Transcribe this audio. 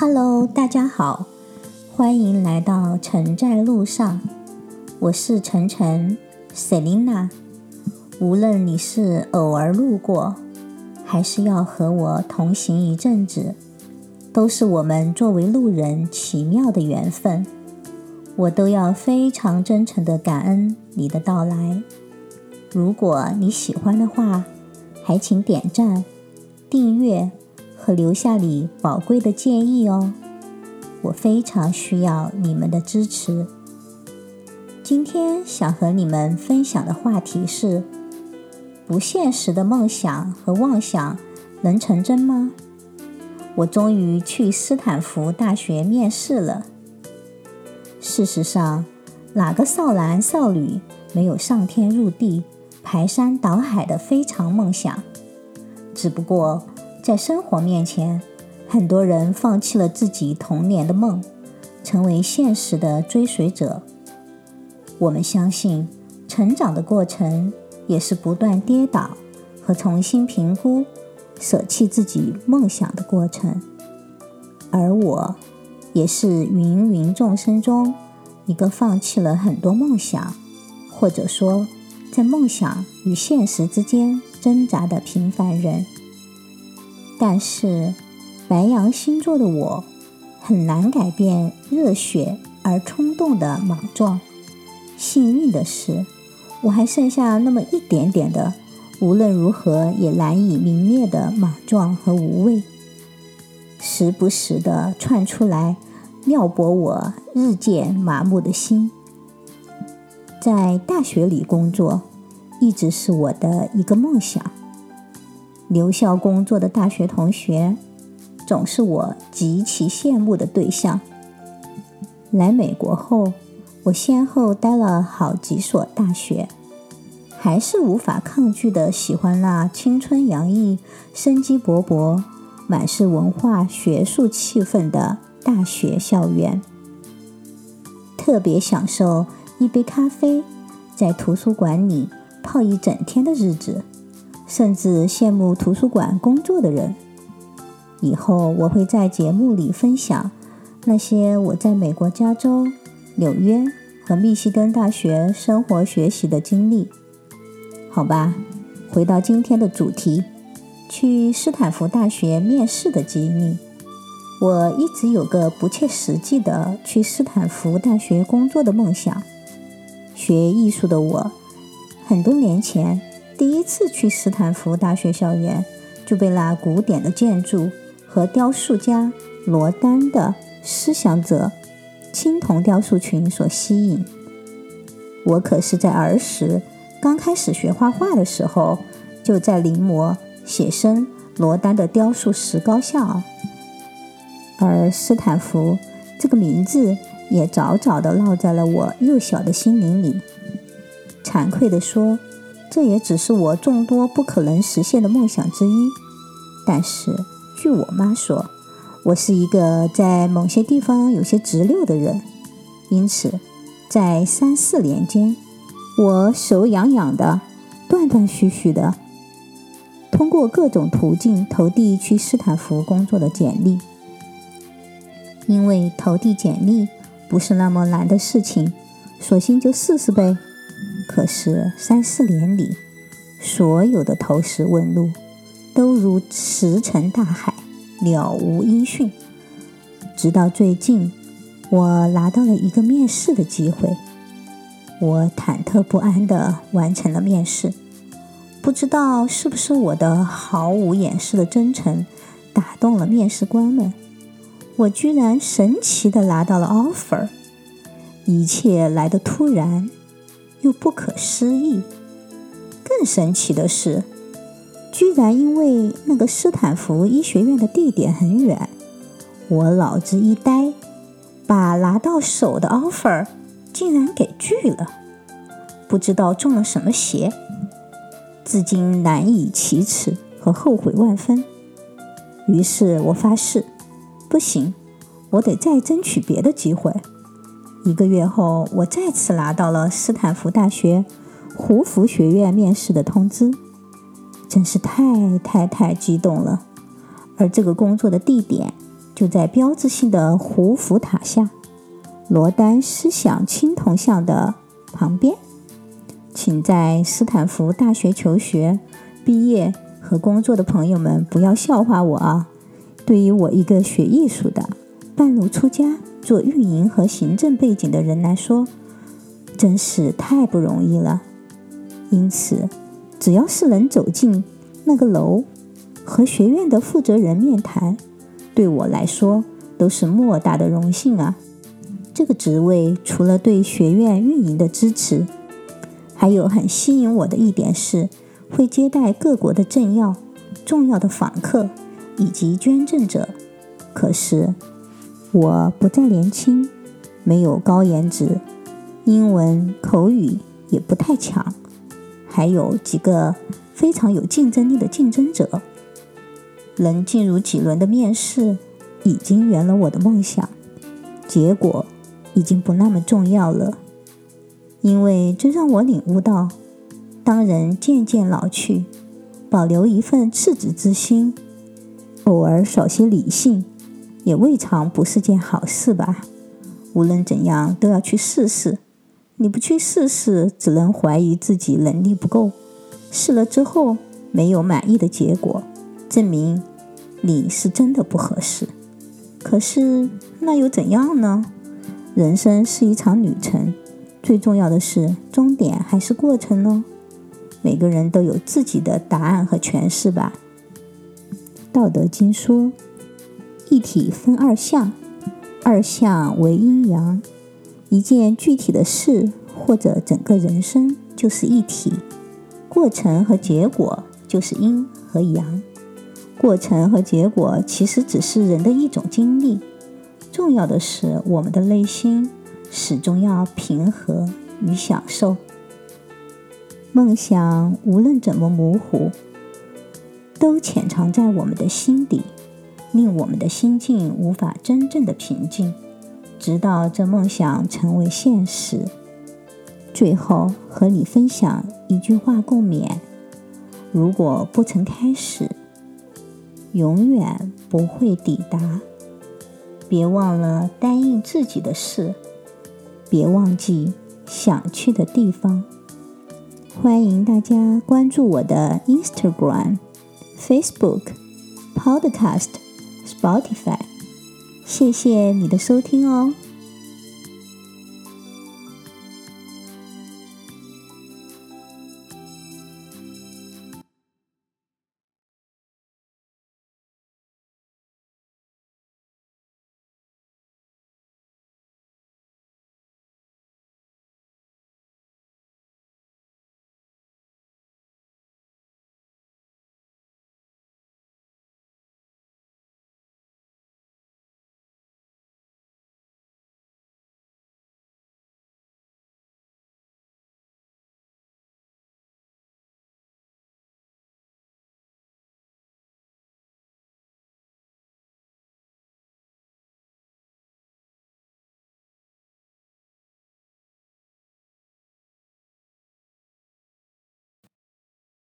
Hello，大家好，欢迎来到城寨路上。我是晨晨 Selina。无论你是偶尔路过，还是要和我同行一阵子，都是我们作为路人奇妙的缘分。我都要非常真诚的感恩你的到来。如果你喜欢的话，还请点赞、订阅和留下你宝贵的建议哦，我非常需要你们的支持。今天想和你们分享的话题是：不现实的梦想和妄想能成真吗？我终于去斯坦福大学面试了。事实上，哪个少男少女没有上天入地？排山倒海的非常梦想，只不过在生活面前，很多人放弃了自己童年的梦，成为现实的追随者。我们相信，成长的过程也是不断跌倒和重新评估、舍弃自己梦想的过程。而我，也是芸芸众生中一个放弃了很多梦想，或者说。在梦想与现实之间挣扎的平凡人，但是白羊星座的我很难改变热血而冲动的莽撞。幸运的是，我还剩下那么一点点的无论如何也难以泯灭的莽撞和无畏，时不时的窜出来，撩拨我日渐麻木的心。在大学里工作，一直是我的一个梦想。留校工作的大学同学，总是我极其羡慕的对象。来美国后，我先后待了好几所大学，还是无法抗拒的喜欢那青春洋溢、生机勃勃、满是文化学术气氛的大学校园。特别享受。一杯咖啡，在图书馆里泡一整天的日子，甚至羡慕图书馆工作的人。以后我会在节目里分享那些我在美国加州、纽约和密西根大学生活学习的经历。好吧，回到今天的主题，去斯坦福大学面试的经历。我一直有个不切实际的去斯坦福大学工作的梦想。学艺术的我，很多年前第一次去斯坦福大学校园，就被那古典的建筑和雕塑家罗丹的思想者青铜雕塑群所吸引。我可是在儿时刚开始学画画的时候，就在临摹写生罗丹的雕塑石膏像。而斯坦福这个名字。也早早地烙在了我幼小的心灵里。惭愧地说，这也只是我众多不可能实现的梦想之一。但是，据我妈说，我是一个在某些地方有些直溜的人，因此，在三四年间，我手痒痒的、断断续续的，通过各种途径投递去斯坦福工作的简历，因为投递简历。不是那么难的事情，索性就试试呗。可是三四年里，所有的投石问路都如石沉大海，了无音讯。直到最近，我拿到了一个面试的机会，我忐忑不安地完成了面试。不知道是不是我的毫无掩饰的真诚打动了面试官们。我居然神奇的拿到了 offer，一切来得突然又不可思议。更神奇的是，居然因为那个斯坦福医学院的地点很远，我脑子一呆，把拿到手的 offer 竟然给拒了。不知道中了什么邪，至今难以启齿和后悔万分。于是我发誓。不行，我得再争取别的机会。一个月后，我再次拿到了斯坦福大学胡佛学院面试的通知，真是太太太激动了。而这个工作的地点就在标志性的胡佛塔下，罗丹思想青铜像的旁边。请在斯坦福大学求学、毕业和工作的朋友们不要笑话我啊！对于我一个学艺术的、半路出家、做运营和行政背景的人来说，真是太不容易了。因此，只要是能走进那个楼和学院的负责人面谈，对我来说都是莫大的荣幸啊！这个职位除了对学院运营的支持，还有很吸引我的一点是，会接待各国的政要、重要的访客以及捐赠者。可是我不再年轻，没有高颜值，英文口语也不太强，还有几个非常有竞争力的竞争者。能进入几轮的面试，已经圆了我的梦想。结果已经不那么重要了。因为这让我领悟到，当人渐渐老去，保留一份赤子之心，偶尔少些理性，也未尝不是件好事吧。无论怎样，都要去试试。你不去试试，只能怀疑自己能力不够。试了之后没有满意的结果，证明你是真的不合适。可是那又怎样呢？人生是一场旅程。最重要的是，终点还是过程呢？每个人都有自己的答案和诠释吧。《道德经》说：“一体分二相，二相为阴阳。一件具体的事或者整个人生就是一体，过程和结果就是阴和阳。过程和结果其实只是人的一种经历，重要的是我们的内心。”始终要平和与享受。梦想无论怎么模糊，都潜藏在我们的心底，令我们的心境无法真正的平静，直到这梦想成为现实。最后和你分享一句话共勉：如果不曾开始，永远不会抵达。别忘了答应自己的事。别忘记想去的地方。欢迎大家关注我的 Instagram、Facebook、Podcast、Spotify。谢谢你的收听哦。